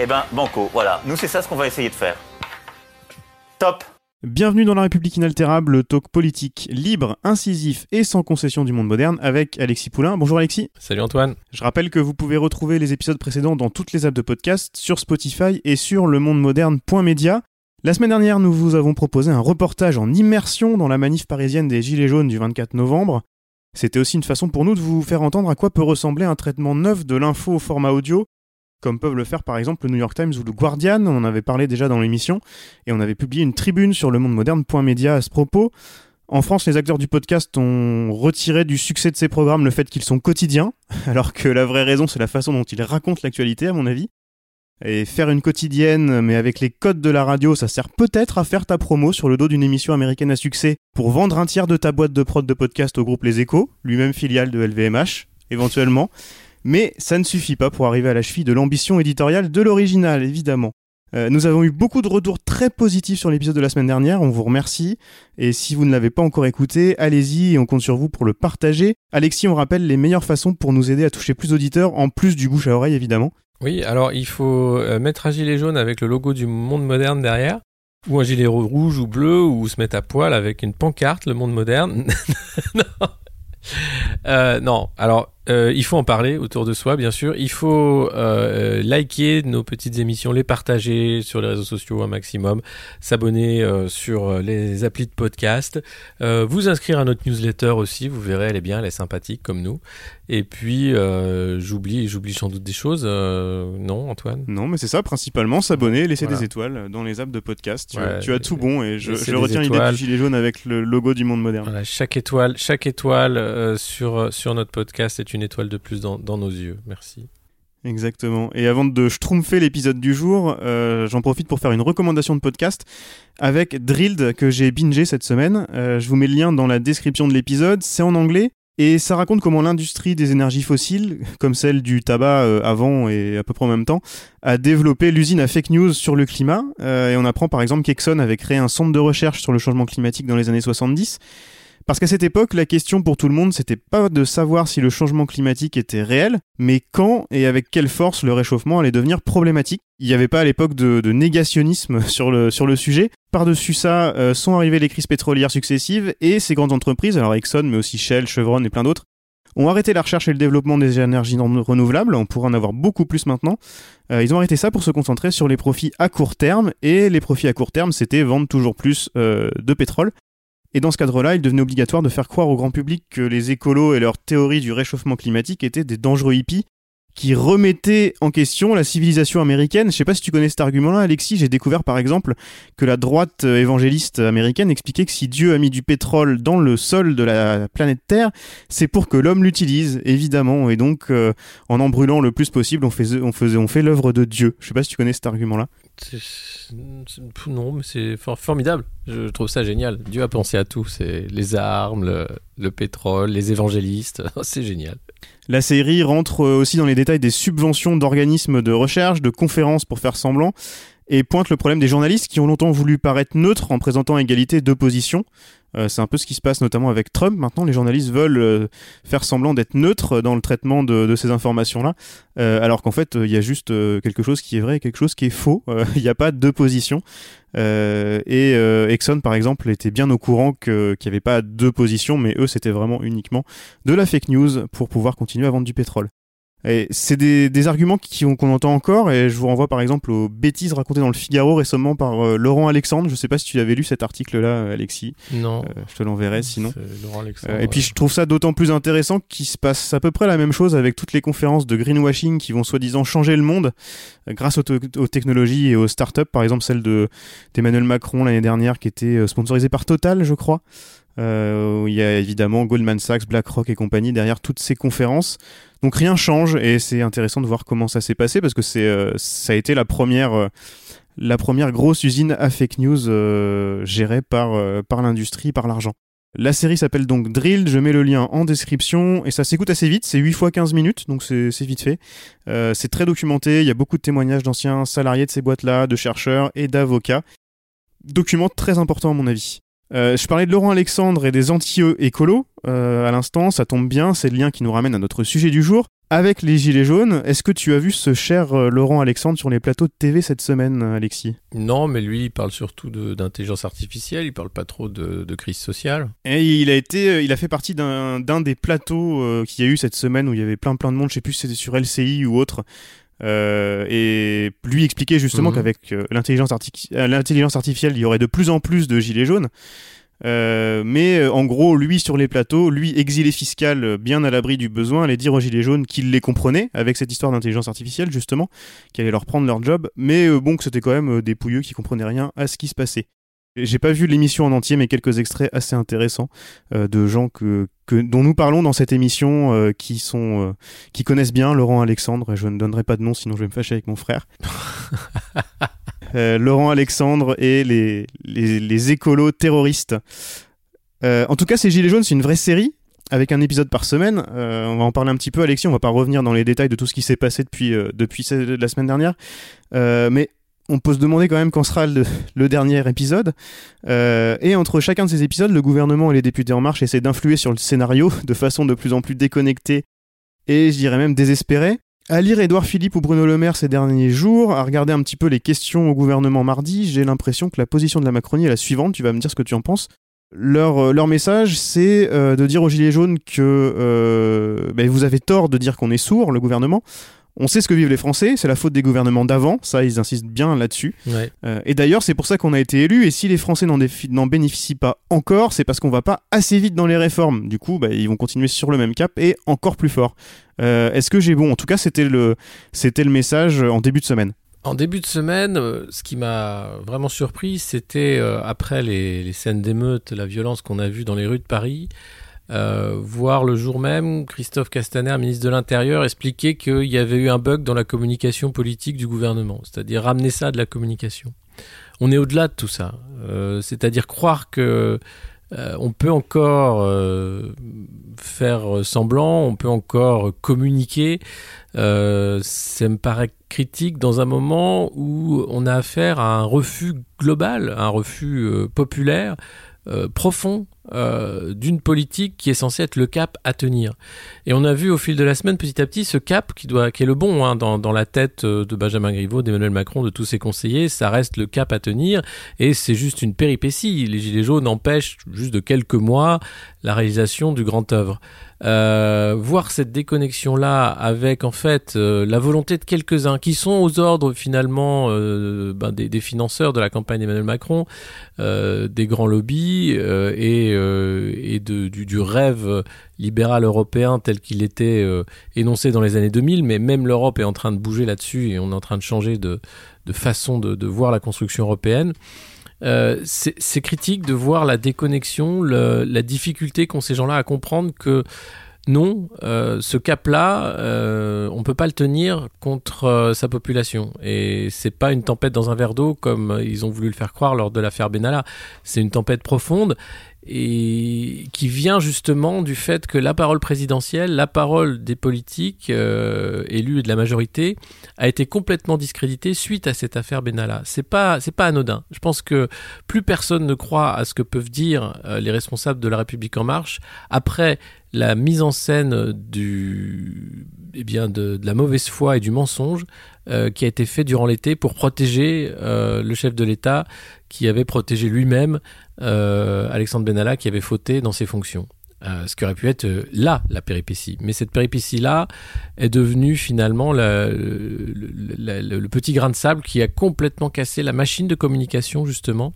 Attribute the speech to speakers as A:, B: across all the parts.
A: Eh ben, banco, voilà. Nous, c'est ça ce qu'on va essayer de faire. Top
B: Bienvenue dans La République inaltérable, le talk politique libre, incisif et sans concession du monde moderne avec Alexis Poulain. Bonjour Alexis.
C: Salut Antoine.
B: Je rappelle que vous pouvez retrouver les épisodes précédents dans toutes les apps de podcast, sur Spotify et sur lemondemoderne.media. La semaine dernière, nous vous avons proposé un reportage en immersion dans la manif parisienne des Gilets jaunes du 24 novembre. C'était aussi une façon pour nous de vous faire entendre à quoi peut ressembler un traitement neuf de l'info au format audio, comme peuvent le faire par exemple le New York Times ou le Guardian, on avait parlé déjà dans l'émission, et on avait publié une tribune sur le monde moderne.media à ce propos. En France, les acteurs du podcast ont retiré du succès de ces programmes le fait qu'ils sont quotidiens, alors que la vraie raison c'est la façon dont ils racontent l'actualité à mon avis. Et faire une quotidienne, mais avec les codes de la radio, ça sert peut-être à faire ta promo sur le dos d'une émission américaine à succès pour vendre un tiers de ta boîte de prod de podcast au groupe Les Échos, lui-même filiale de LVMH, éventuellement. Mais ça ne suffit pas pour arriver à la cheville de l'ambition éditoriale de l'original, évidemment. Euh, nous avons eu beaucoup de retours très positifs sur l'épisode de la semaine dernière, on vous remercie. Et si vous ne l'avez pas encore écouté, allez-y et on compte sur vous pour le partager. Alexis, on rappelle les meilleures façons pour nous aider à toucher plus d'auditeurs, en plus du bouche à oreille évidemment.
C: Oui, alors il faut euh, mettre un gilet jaune avec le logo du monde moderne derrière, ou un gilet rouge ou bleu, ou se mettre à poil avec une pancarte, le monde moderne. non. Euh, non, alors euh, il faut en parler autour de soi, bien sûr. Il faut euh, liker nos petites émissions, les partager sur les réseaux sociaux un maximum, s'abonner euh, sur les applis de podcast, vous inscrire à notre newsletter aussi. Vous verrez, elle est bien, elle est sympathique comme nous. Et puis j'oublie, j'oublie sans doute des choses. non, Antoine?
B: Non, mais c'est ça, principalement s'abonner, laisser
C: Voilà.
B: des étoiles dans les apps de podcast. Tu,
C: Ouais,
B: as, tu as tout bon et je, retiens l'idée du gilet jaune avec le logo du monde moderne.
C: Voilà, chaque étoile, chaque étoile sur sur notre podcast est une étoile de plus dans, nos yeux. Merci.
B: Exactement. Et avant de schtroumpfer l'épisode du jour, euh, j'en profite pour faire une recommandation de podcast avec Drilled que j'ai bingé cette semaine. Euh, je vous mets le lien dans la description de l'épisode. C'est en anglais. Et ça raconte comment l'industrie des énergies fossiles, comme celle du tabac euh, avant et à peu près en même temps, a développé l'usine à fake news sur le climat. Et on apprend par exemple qu'Exxon avait créé un centre de recherche sur le changement climatique dans les années 70. Parce qu'à cette époque, la question pour tout le monde, c'était pas de savoir si le changement climatique était réel, mais quand et avec quelle force le réchauffement allait devenir problématique. Il n'y avait pas à l'époque de, négationnisme sur le, sujet. Par-dessus ça, euh, sont arrivées les crises pétrolières successives et ces grandes entreprises, alors Exxon, mais aussi Shell, Chevron et plein d'autres, ont arrêté la recherche et le développement des énergies renouvelables. On pourrait en avoir beaucoup plus maintenant. Euh, ils ont arrêté ça pour se concentrer sur les profits à court terme. Et les profits à court terme, c'était vendre toujours plus euh, de pétrole. Et dans ce cadre-là, il devenait obligatoire de faire croire au grand public que les écolos et leurs théories du réchauffement climatique étaient des dangereux hippies qui remettaient en question la civilisation américaine. Je sais pas si tu connais cet argument-là, Alexis. J'ai découvert par exemple que la droite euh, évangéliste américaine expliquait que si Dieu a mis du pétrole dans le sol de la planète Terre, c'est pour que l'homme l'utilise, évidemment. Et donc, euh, en en brûlant le plus possible, on on faisait, fait l'œuvre de Dieu. Je sais pas si tu connais cet argument-là.
C: Non, mais c'est for- formidable. Je trouve ça génial. Dieu a pensé à tout. C'est les armes, le, le pétrole, les évangélistes. c'est génial.
B: La série rentre euh, aussi dans les détails des subventions d'organismes de recherche, de conférences pour faire semblant, et pointe le problème des journalistes qui ont longtemps voulu paraître neutres en présentant égalité d'opposition. Euh, c'est un peu ce qui se passe notamment avec Trump. Maintenant, les journalistes veulent euh, faire semblant d'être neutres dans le traitement de, de ces informations-là, euh, alors qu'en fait, il y a juste quelque chose qui est vrai et quelque chose qui est faux. Il n'y a pas d'opposition. Euh, et Exxon, par exemple, était bien au courant qu'il n'y avait pas deux positions, mais eux, c'était vraiment uniquement de la fake news pour pouvoir continuer à vendre du pétrole. Et c'est des, des arguments qui- qu'on entend encore, et je vous renvoie par exemple aux bêtises racontées dans le Figaro récemment par euh, Laurent Alexandre. Je sais pas si tu avais lu cet article-là, Alexis.
C: Non.
B: Euh, je te l'enverrai sinon.
C: Laurent Alexandre.
B: Euh, et puis je trouve ça d'autant plus intéressant qu'il se passe à peu près la même chose avec toutes les conférences de greenwashing qui vont soi-disant changer le monde grâce aux, te- aux technologies et aux startups. Par exemple celle de d'Emmanuel Macron l'année dernière qui était sponsorisée par Total, je crois. Euh, il y a évidemment Goldman Sachs, BlackRock et compagnie derrière toutes ces conférences. Donc rien change et c'est intéressant de voir comment ça s'est passé parce que c'est euh, ça a été la première euh, la première grosse usine à fake news euh, gérée par par l'industrie, par l'argent. La série s'appelle donc Drilled, je mets le lien en description et ça s'écoute assez vite, c'est 8 fois 15 minutes donc c'est vite fait. c'est très documenté, il y a beaucoup de témoignages d'anciens salariés de ces boîtes-là, de chercheurs et d'avocats. Document très important à mon avis. Euh, je parlais de Laurent Alexandre et des anti-écolos euh, à l'instant, ça tombe bien, c'est le lien qui nous ramène à notre sujet du jour. Avec les Gilets jaunes, est-ce que tu as vu ce cher euh, Laurent Alexandre sur les plateaux de TV cette semaine, Alexis?
C: Non, mais lui, il parle surtout d'intelligence artificielle, il parle pas trop de, crise sociale.
B: Et il a été, il a fait partie d'un des plateaux qu'il y a eu cette semaine où il y avait plein plein de monde, je sais plus si c'était sur LCI ou autre, euh, et lui expliquer justement mhm. qu'avec euh, l'intelligence, euh, l'intelligence artificielle, il y aurait de plus en plus de gilets jaunes. mais en gros, lui sur les plateaux, lui exilé fiscal, bien à l'abri du besoin, allait dire aux gilets jaunes qu'il les comprenait avec cette histoire d'intelligence artificielle justement, qui allait leur prendre leur job, mais bon que c'était quand même des pouilleux qui comprenaient rien à ce qui se passait. J'ai pas vu l'émission en entier, mais quelques extraits assez intéressants euh, de gens que, que, dont nous parlons dans cette émission, euh, qui sont, euh, qui connaissent bien Laurent Alexandre. Et je ne donnerai pas de nom, sinon je vais me fâcher avec mon frère. Laurent Alexandre et les, les, les écolos terroristes. en tout cas, ces Gilets jaunes, c'est une vraie série avec un épisode par semaine. on va en parler un petit peu, Alexis. On va pas revenir dans les détails de tout ce qui s'est passé depuis, depuis la semaine dernière. mais on peut se demander quand même quand sera le, dernier épisode. Euh, et entre chacun de ces épisodes, le gouvernement et les députés en marche essaient d'influer sur le scénario de façon de plus en plus déconnectée et je dirais même désespérée. À lire Édouard Philippe ou Bruno Le Maire ces derniers jours, à regarder un petit peu les questions au gouvernement mardi, j'ai l'impression que la position de la Macronie est la suivante. Tu vas me dire ce que tu en penses. Leur, euh, message, c'est euh, de dire aux Gilets jaunes que ben, vous avez tort de dire qu'on est sourd, le gouvernement. On sait ce que vivent les Français, c'est la faute des gouvernements d'avant, ça ils insistent bien là-dessus. Euh, et d'ailleurs c'est pour ça qu'on a été élus, et si les Français n'en bénéficient pas encore, c'est parce qu'on va pas assez vite dans les réformes. Du coup, bah, ils vont continuer sur le même cap et encore plus fort. Euh, est-ce que j'ai bon? En tout cas, c'était le, message en début de semaine.
C: En début de semaine, euh, ce qui m'a vraiment surpris, c'était après les, les scènes d'émeute, la violence qu'on a vue dans les rues de Paris, euh, voir le jour même Christophe Castaner, ministre de l'Intérieur, expliquer qu'il y avait eu un bug dans la communication politique du gouvernement, c'est-à-dire ramener ça de la communication. On est au-delà de tout ça, euh, c'est-à-dire croire que euh, on peut encore faire semblant, on peut encore communiquer. ça me paraît critique dans un moment où on a affaire à un refus global, un refus populaire profond euh, d'une politique qui est censée être le cap à tenir. Et on a vu au fil de la semaine petit à petit ce cap qui est le bon hein, dans, la tête euh, de Benjamin Griveaux, d'Emmanuel Macron, de tous ses conseillers. Ça reste le cap à tenir et c'est juste une péripétie. Les gilets jaunes empêchent juste de quelques mois la réalisation du grand œuvre. Euh, voir cette déconnexion là avec en fait la volonté de quelques-uns qui sont aux ordres finalement ben, des, financeurs de la campagne d'Emmanuel Macron, des grands lobbies et, et de, du, rêve libéral européen tel qu'il était énoncé dans les années 2000, mais même l'Europe est en train de bouger là-dessus et on est en train de changer de, façon de, voir la construction européenne. Euh, c'est critique de voir la déconnexion, la difficulté qu'ont ces gens-là à comprendre que non, euh, ce cap-là, euh, on peut pas le tenir contre euh, sa population. Et c'est pas une tempête dans un verre d'eau comme ils ont voulu le faire croire lors de l'affaire Benalla. C'est une tempête profonde et qui vient justement du fait que la parole présidentielle, la parole des politiques euh, élus et de la majorité a été complètement discréditée suite à cette affaire Benalla. C'est pas c'est pas anodin. Je pense que plus personne ne croit à ce que peuvent dire euh, les responsables de la République en marche après la mise en scène du eh bien de, la mauvaise foi et du mensonge euh, qui a été fait durant l'été pour protéger le chef de l'État qui avait protégé lui-même euh, Alexandre Benalla qui avait fauté dans ses fonctions. ce qui aurait pu être là la péripétie. Mais cette péripétie-là est devenue finalement le, petit grain de sable qui a complètement cassé la machine de communication justement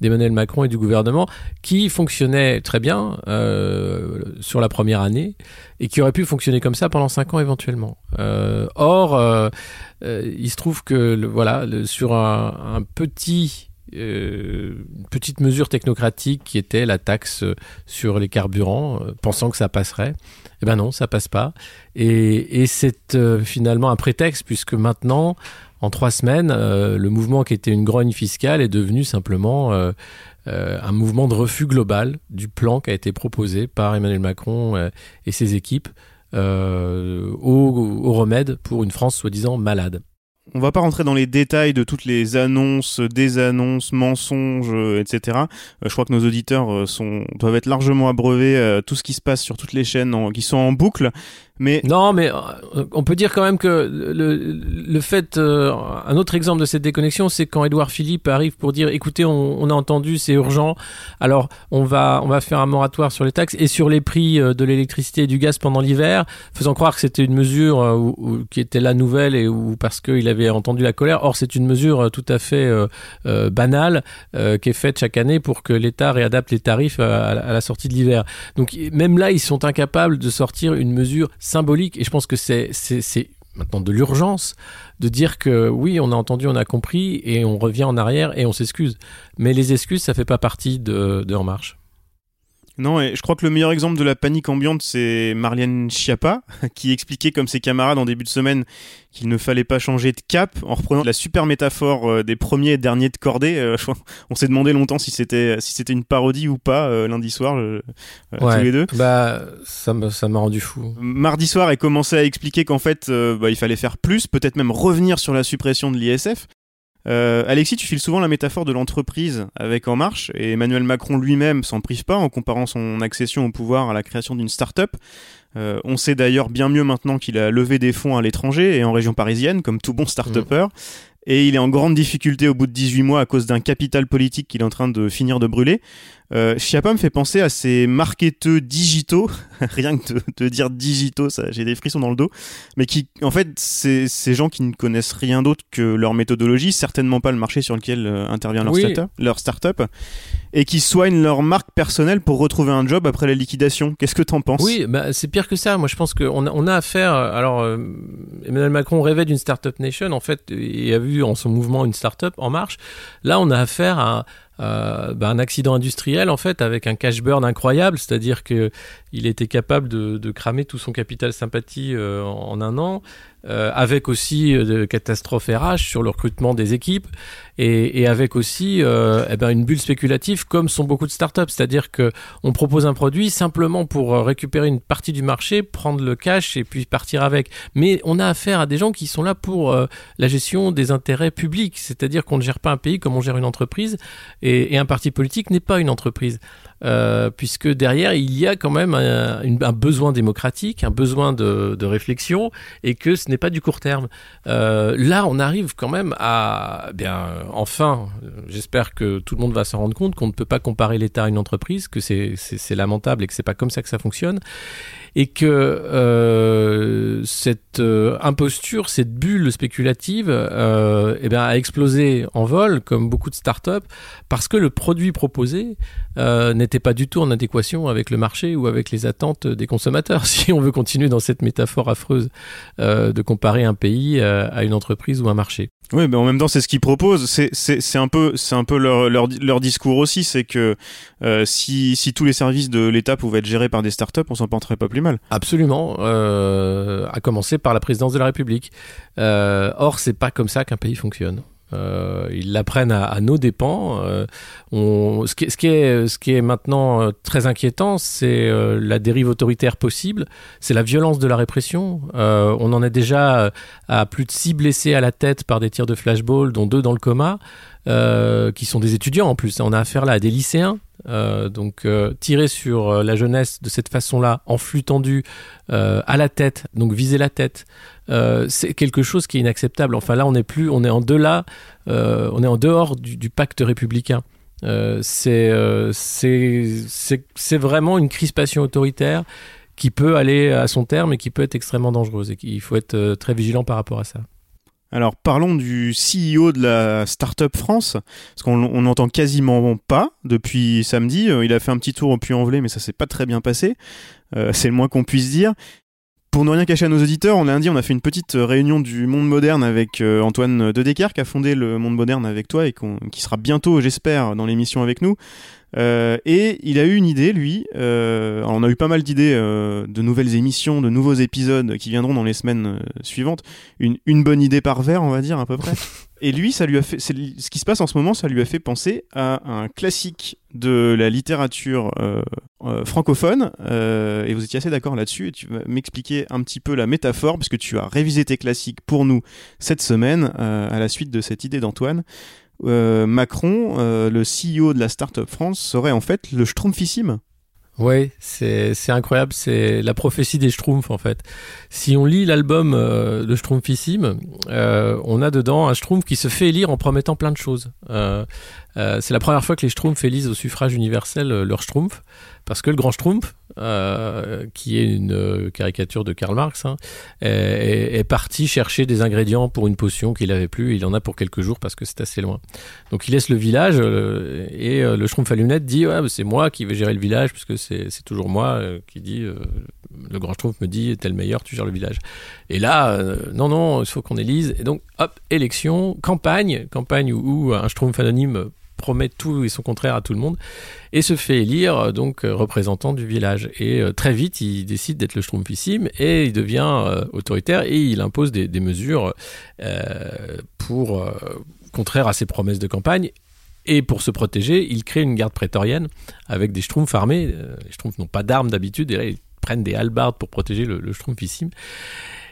C: d'Emmanuel Macron et du gouvernement, qui fonctionnait très bien euh, sur la première année et qui aurait pu fonctionner comme ça pendant cinq ans éventuellement. Euh, or, euh, il se trouve que voilà, sur un, petit une petite mesure technocratique qui était la taxe sur les carburants, pensant que ça passerait. Eh ben non, ça passe pas. Et, c'est finalement un prétexte puisque maintenant, en trois semaines, le mouvement qui était une grogne fiscale est devenu simplement un mouvement de refus global du plan qui a été proposé par Emmanuel Macron et ses équipes euh, au, remède pour une France soi-disant malade.
B: On va pas rentrer dans les détails de toutes les annonces, désannonces, mensonges, euh, etc. Euh, je crois que nos auditeurs sont, doivent être largement abreuvés tout ce qui se passe sur toutes les chaînes qui sont en boucle.
C: Non, mais euh, on peut dire quand même que le, le fait, euh, un autre exemple de cette déconnexion, c'est quand Édouard Philippe arrive pour dire, écoutez, on, a entendu, c'est urgent, alors on va on va faire un moratoire sur les taxes et sur les prix euh, de l'électricité et du gaz pendant l'hiver, faisant croire que c'était une mesure qui était la nouvelle et ou parce qu'il avait entendu la colère. Or, c'est une mesure tout à fait banale qui est faite chaque année pour que l'État réadapte les tarifs à la sortie de l'hiver. Donc même là, ils sont incapables de sortir une mesure symbolique et je pense que c'est maintenant de l'urgence de dire que oui, on a entendu, on a compris et on revient en arrière et on s'excuse. Mais les excuses, ça fait pas partie de, de En Marche.
B: Non, et je crois que le meilleur exemple de la panique ambiante, c'est Marlène Schiappa, qui expliquait comme ses camarades en début de semaine qu'il ne fallait pas changer de cap, en reprenant la super métaphore euh, des premiers et derniers de cordée. Euh, on s'est demandé longtemps si c'était si c'était une parodie ou pas euh, lundi soir, tous les deux.
C: Bah, ça m'a ça m'a rendu fou.
B: Mardi soir, elle commençait à expliquer qu'en fait, bah, il fallait faire plus, peut-être même revenir sur la suppression de l'ISF. Euh, Alexis, tu files souvent la métaphore de l'entreprise avec En Marche, et Emmanuel Macron lui-même s'en prive pas en comparant son accession au pouvoir à la création d'une start-up. Euh, on sait d'ailleurs bien mieux maintenant qu'il a levé des fonds à l'étranger et en région parisienne, comme tout bon start-upper. Mmh. Et il est en grande difficulté au bout de 18 mois à cause d'un capital politique qu'il est en train de finir de brûler. Euh, Chiappa me fait penser à ces marketeux digitaux, rien que de, dire digitaux, ça, j'ai des frissons dans le dos, mais qui, en fait, c'est ces gens qui ne connaissent rien d'autre que leur méthodologie, certainement pas le marché sur lequel euh, intervient leur, start leur startup, et qui soignent leur marque personnelle pour retrouver un job après la liquidation. Qu'est-ce que t'en penses?
C: Oui, bah, c'est pire que ça. Moi, je pense qu'on a, on a affaire. Alors, euh, Emmanuel Macron rêvait d'une startup nation, en fait, et a vu en son mouvement une startup en marche. Là, on a affaire à euh, bah, un accident industriel en fait avec un cash burn incroyable, c'est-à-dire que il était capable de, cramer tout son capital sympathie euh, en un an, euh, avec aussi euh, de catastrophes RH sur le recrutement des équipes et, avec aussi euh, eh ben une bulle spéculative comme sont beaucoup de startups, c'est-à-dire que on propose un produit simplement pour récupérer une partie du marché, prendre le cash et puis partir avec. Mais on a affaire à des gens qui sont là pour la gestion des intérêts publics, c'est-à-dire qu'on ne gère pas un pays comme on gère une entreprise et un parti politique n'est pas une entreprise. Euh, puisque derrière il y a quand même un, besoin démocratique, un besoin de, réflexion, et que ce n'est pas du court terme. Euh, là, on arrive quand même à, bien, enfin, j'espère que tout le monde va s'en rendre compte qu'on ne peut pas comparer l'État à une entreprise, que c'est lamentable et que c'est pas comme ça que ça fonctionne et que euh, cette imposture, cette bulle spéculative, eh bien, a explosé en vol, comme beaucoup de startups, parce que le produit proposé euh, n'était pas du tout en adéquation avec le marché ou avec les attentes des consommateurs. Si on veut continuer dans cette métaphore affreuse euh, de comparer un pays à une entreprise ou un marché.
B: Oui, mais en même temps, c'est ce qu'ils proposent. C'est, un peu, c'est un peu leur, leur, leur discours aussi. C'est que euh, si, si tous les services de l'État pouvaient être gérés par des startups, on s'en porterait pas plus mal.
C: Absolument. Euh, à commencer par la présidence de la République. Euh, or, c'est pas comme ça qu'un pays fonctionne. Euh, ils l'apprennent à, à, nos dépens. Euh, ce, qui, est, maintenant euh, très inquiétant, c'est la dérive autoritaire possible, c'est la violence de la répression. On en est déjà à plus de six blessés à la tête par des tirs de flashball, dont deux dans le coma. Qui sont des étudiants en plus. On a affaire là à des lycéens. Euh, donc euh, tirer sur la jeunesse de cette façon-là, en flux tendu, à la tête, donc viser la tête, c'est quelque chose qui est inacceptable. Enfin là, on n'est plus, on est en est dehors du, pacte républicain. c'est c'est vraiment une crispation autoritaire qui peut aller à son terme et qui peut être extrêmement dangereuse et qu'il faut être très vigilant par rapport à ça.
B: Alors parlons du CEO de la Startup France, parce qu'on n'entend quasiment pas depuis samedi. Euh, il a fait un petit tour au Puy-en-Velay, mais ça s'est pas très bien passé. Euh, c'est le moins qu'on puisse dire. Pour ne rien cacher à nos auditeurs, on lundi, on a fait une petite réunion du monde moderne avec euh, Antoine Dedecker qui a fondé le monde moderne avec toi et qui sera bientôt, j'espère, dans l'émission avec nous. Euh, et il a eu une idée, lui. Euh, on a eu pas mal d'idées euh, de nouvelles émissions, de nouveaux épisodes qui viendront dans les semaines suivantes. Une, une bonne idée par verre, on va dire à peu près. Et lui, ça lui a fait. Ce qui se passe en ce moment, ça lui a fait penser à un classique de la littérature francophone. et vous étiez assez d'accord là-dessus. Et tu vas m'expliquer un petit peu la métaphore, parce que tu as révisé tes classiques pour nous cette semaine, à la suite de cette idée d'Antoine. Euh, Macron, euh, le CEO de la Startup France, serait en fait le Schtroumpfissime.
C: Ouais, c'est incroyable, c'est la prophétie des Schtroumpfs en fait. Si on lit l'album euh, de Schtroumpfissime, euh, on a dedans un Schtroumpf qui se fait élire en promettant plein de choses. Euh, euh, c'est la première fois que les Schtroumpfs élisent au suffrage universel leur Schtroumpf, parce que le grand Schtroumpf, euh, qui est une euh, caricature de Karl Marx, hein, est, parti chercher des ingrédients pour une potion qu'il avait plus. Il en a pour quelques jours parce que c'est assez loin. Donc il laisse le village euh, et le Schtroumpf à lunettes dit c'est moi qui vais gérer le village puisque c'est c'est toujours moi qui dit le grand Schtroumpf me dit t'es le meilleur tu gères le village. Et là non non il faut qu'on élise et donc hop élection campagne campagne où, où un Schtroumpf anonyme promet tout et son contraire à tout le monde et se fait élire euh, donc euh, représentant du village et euh, très vite il décide d'être le Schtroumpfissime et il devient autoritaire et il impose des, mesures pour contraire à ses promesses de campagne et pour se protéger, il crée une garde prétorienne avec des schtroumpfs armés. Les schtroumpfs n'ont pas d'armes d'habitude, et là, ils prennent des halbardes pour protéger le, le schtroumpfissime.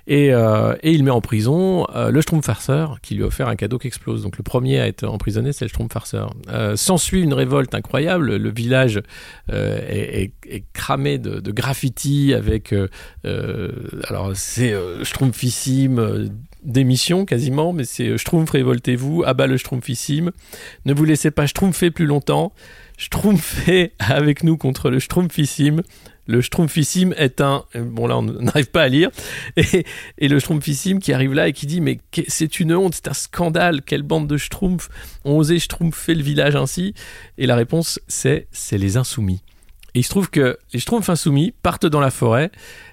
C: Et, euh, et il met en prison euh, le schtroumpf farceur qui lui a offert un cadeau qui explose. Donc le premier à être emprisonné, c'est le schtroumpf farceur. Euh, S'ensuit une révolte incroyable. Le village euh, est, cramé de, de graffitis avec. alors c'est schtroumpfissime. d'émission quasiment, mais c'est Schtroumpf révoltez-vous, abat le Schtroumpfissime, ne vous laissez pas Schtroumpfer plus longtemps, Schtroumpfer avec nous contre le Schtroumpfissime. Le Schtroumpfissime est un... euh, Bon là on n'arrive pas à lire. Et, et le Schtroumpfissime qui arrive là et qui dit mais c'est une honte, c'est un scandale, quelle bande de Schtroumpfs ont osé Schtroumpfer le village ainsi? Et la réponse c'est c'est les insoumis. Et il se trouve que les Schtroumpfs insoumis partent dans la forêt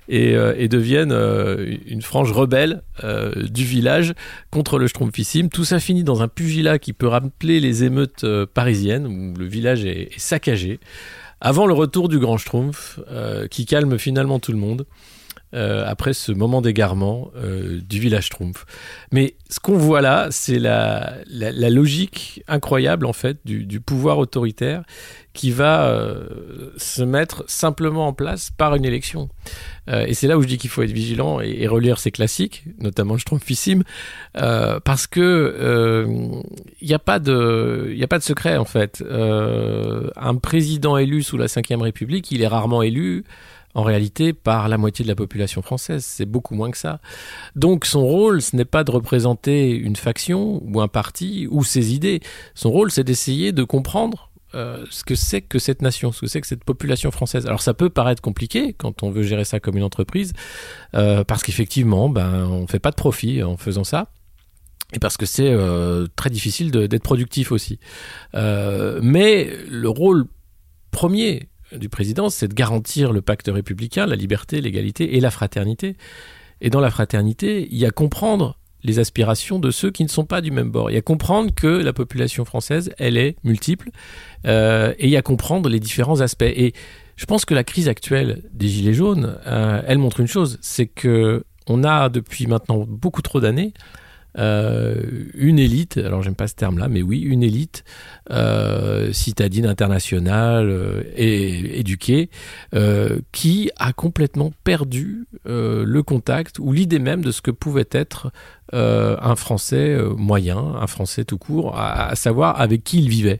C: et, euh, deviennent euh, une frange rebelle euh, du village contre le Schtroumpfissime. Tout ça finit dans un pugilat qui peut rappeler les émeutes parisiennes où le village est, saccagé. Avant le retour du grand Schtroumpf, qui calme finalement tout le monde. Euh, après ce moment d'égarement euh, du village Schtroumpf. Mais ce qu'on voit là, c'est la, la, logique incroyable en fait du, pouvoir autoritaire qui va euh, se mettre simplement en place par une élection. Et c'est là où je dis qu'il faut être vigilant et, relire ces classiques, notamment le Schtroumpfissime, parce que il n'y a pas de, a pas de secret en fait. Un président élu sous la Ve République, il est rarement élu en réalité par la moitié de la population française. C'est beaucoup moins que ça. Donc son rôle, ce n'est pas de représenter une faction ou un parti ou ses idées. Son rôle, c'est d'essayer de comprendre euh, ce que c'est que cette nation, ce que c'est que cette population française. Alors ça peut paraître compliqué quand on veut gérer ça comme une entreprise, euh, parce qu'effectivement, ben, on fait pas de profit en faisant ça. Et parce que c'est euh, très difficile d'être productif aussi. Mais le rôle premier du président, c'est de garantir le pacte républicain, la liberté, l'égalité et la fraternité. Et dans la fraternité, il y a comprendre les aspirations de ceux qui ne sont pas du même bord. Il y a comprendre que la population française, elle est multiple, euh, et il y a comprendre les différents aspects. Et je pense que la crise actuelle des Gilets jaunes, euh, elle montre une chose, c'est que on a depuis maintenant beaucoup trop d'années euh, une élite, alors j'aime pas ce terme-là, mais oui, une élite euh, citadine internationale euh, et éduquée qui a complètement perdu le contact ou l'idée même de ce que pouvait être un Français moyen, un Français tout court, à savoir avec qui il vivait.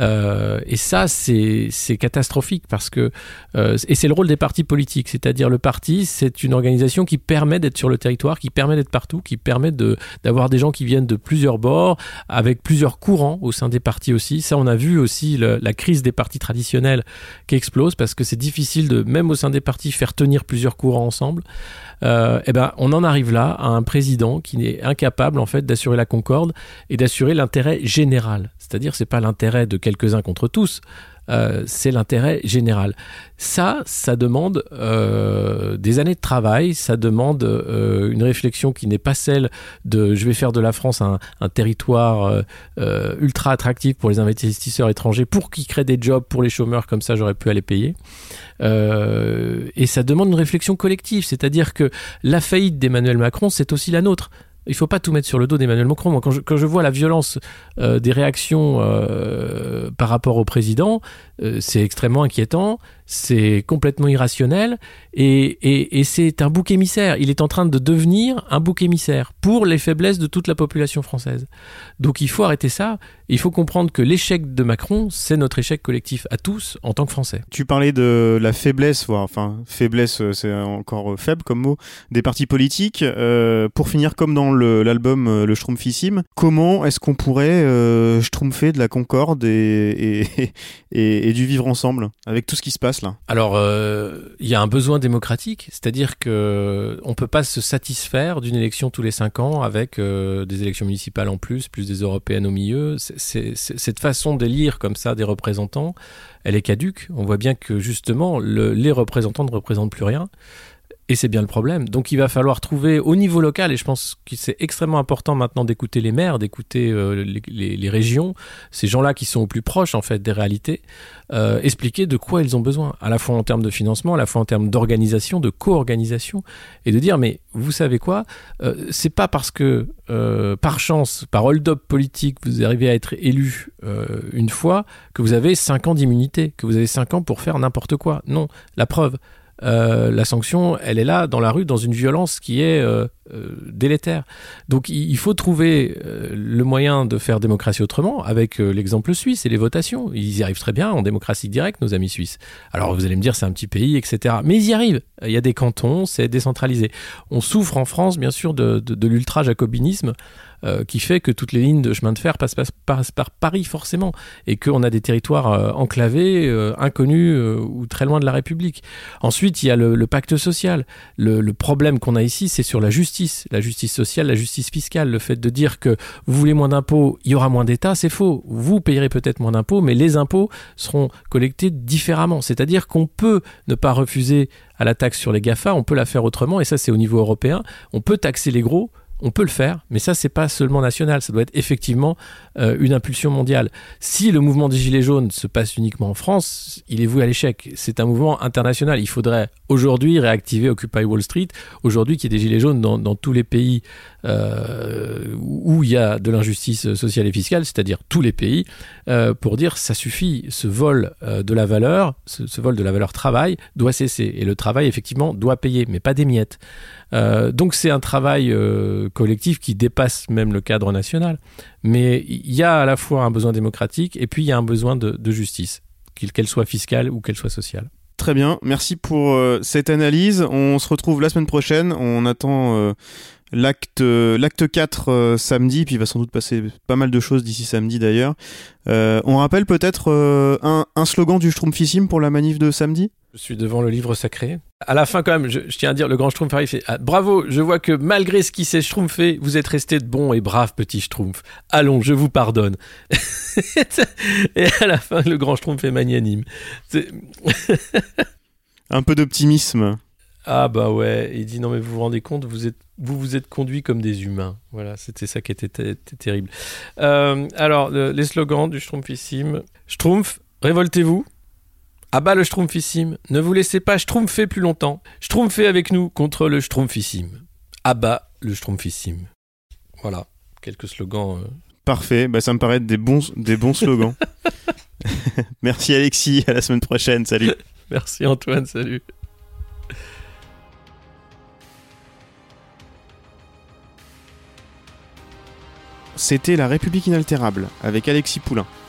C: Euh, et ça, c'est catastrophique parce que euh, et c'est le rôle des partis politiques, c'est-à-dire le parti, c'est une organisation qui permet d'être sur le territoire, qui permet d'être partout, qui permet de d'avoir des gens qui viennent de plusieurs bords, avec plusieurs courants au sein des partis aussi. Ça, on a vu aussi la crise des partis traditionnels qui explose parce que c'est difficile de même au sein des partis faire tenir plusieurs courants ensemble. Euh, eh ben, on en arrive là à un président qui est incapable en fait d'assurer la concorde et d'assurer l'intérêt général. C'est-à-dire, c'est pas l'intérêt de quelques-uns contre tous. Euh, c'est l'intérêt général. Ça, ça demande euh, des années de travail, ça demande euh, une réflexion qui n'est pas celle de je vais faire de la France un, un territoire ultra attractif pour les investisseurs étrangers, pour qu'ils créent des jobs pour les chômeurs, comme ça j'aurais pu aller payer. et ça demande une réflexion collective, c'est-à-dire que la faillite d'Emmanuel Macron, c'est aussi la nôtre. Il faut pas tout mettre sur le dos d'Emmanuel Macron. Moi, quand je, quand je vois la violence euh, des réactions euh, par rapport au président, euh, c'est extrêmement inquiétant, c'est complètement irrationnel, et, c'est un bouc émissaire. Il est en train de devenir un bouc émissaire pour les faiblesses de toute la population française. Donc il faut arrêter ça. Il faut comprendre que l'échec de Macron, c'est notre échec collectif à tous en tant que Français.
B: Tu parlais de la faiblesse, voire, enfin faiblesse, euh, c'est encore euh, faible comme mot, des partis politiques. Euh, pour finir, comme dans le- l'album euh, Le Schtroumpfissime, comment est-ce qu'on pourrait euh, schtroumpfer de la concorde et du vivre ensemble avec tout ce qui se passe
C: Alors, euh, il y a un besoin démocratique, c'est-à-dire que on peut pas se satisfaire d'une élection tous les cinq ans avec euh, des élections municipales en plus, plus des européennes au milieu. Cette façon d'élire comme ça des représentants, elle est caduque. On voit bien que justement, le- les représentants ne représentent plus rien. Et c'est bien le problème. Donc il va falloir trouver au niveau local, et je pense que c'est extrêmement important maintenant d'écouter les maires, d'écouter euh, les, régions, ces gens-là qui sont au plus proches en fait des réalités, euh, expliquer de quoi ils ont besoin, à la fois en termes de financement, à la fois en termes d'organisation, de co-organisation, et de dire mais vous savez quoi, euh, c'est pas parce que par chance, par hold-up politique, vous arrivez à être élu une fois que vous avez cinq ans d'immunité, que vous avez cinq ans pour faire n'importe quoi. Non, la preuve. Euh, la sanction, elle est là dans la rue, dans une violence qui est euh, euh, délétère. Donc il faut trouver le moyen de faire démocratie autrement, avec l'exemple suisse et les votations. Ils y arrivent très bien en démocratie directe, nos amis suisses. Alors vous allez me dire c'est un petit pays, etc. Mais ils y arrivent. Il y a des cantons, c'est décentralisé. On souffre en France, bien sûr, de, de, de l'ultra-jacobinisme euh, qui fait que toutes les lignes de chemin de fer passent, par Paris forcément, et qu'on a des territoires euh, enclavés, euh, inconnus ou très loin de la République. Ensuite, il y a le, pacte social. Le, le problème qu'on a ici, c'est sur la justice, la justice sociale, la justice fiscale, le fait de dire que vous voulez moins d'impôts, il y aura moins d'État, c'est faux. Vous payerez peut-être moins d'impôts, mais les impôts seront collectés différemment. C'est-à-dire qu'on peut ne pas refuser à la taxe sur les GAFA, on peut la faire autrement, et ça c'est au niveau européen. On peut taxer les gros, on peut le faire, mais ça c'est pas seulement national, ça doit être effectivement euh, une impulsion mondiale. Si le mouvement des Gilets jaunes se passe uniquement en France, il est voué à l'échec. C'est un mouvement international. Il faudrait aujourd'hui réactiver Occupy Wall Street, aujourd'hui qu'il y ait des Gilets jaunes dans, tous les pays euh, où il y a de l'injustice sociale et fiscale, c'est-à-dire tous les pays, euh, pour dire ça suffit, ce vol de la valeur, ce vol de la valeur travail doit cesser. Et le travail, effectivement, doit payer, mais pas des miettes. Euh, donc c'est un travail euh, collectif qui dépasse même le cadre national. Mais il y a à la fois un besoin démocratique et puis il y a un besoin de, de justice, qu'elle soit fiscale ou qu'elle soit sociale.
B: Très bien, merci pour euh, cette analyse. On se retrouve la semaine prochaine. On attend euh, l'acte l'acte 4 euh, samedi, puis il va sans doute passer pas mal de choses d'ici samedi d'ailleurs. Euh, on rappelle peut-être euh, un, un slogan du Schtroumpfissime pour la manif de samedi?
C: Je suis devant le livre sacré. À la fin, quand même, je, je tiens à dire, le grand Schtroumpf arrive et fait ah, Bravo, je vois que malgré ce qui s'est schtroumpfé, vous êtes resté de bons et braves petits Schtroumpfs. Allons, je vous pardonne. et à la fin, le grand Schtroumpf est magnanime. C'est-
B: Un peu d'optimisme.
C: Ah bah ouais, il dit non mais vous vous rendez compte, vous êtes vous vous êtes conduits comme des humains. Voilà, c'était ça qui était, était terrible. Euh, alors le- les slogans du Schtroumpfissime. Schtroumpf, révoltez-vous. À bas le Schtroumpfissime. Ne vous laissez pas schtroumpfer plus longtemps. Schtroumpfez avec nous contre le Schtroumpfissime. À bas le Schtroumpfissime. Voilà, quelques slogans. euh.
B: Parfait, bah, ça me paraît être des bons, des bons slogans. Merci Alexis, à la semaine prochaine, salut.
C: Merci Antoine, salut.
B: C'était La République inaltérable avec Alexis Poulain,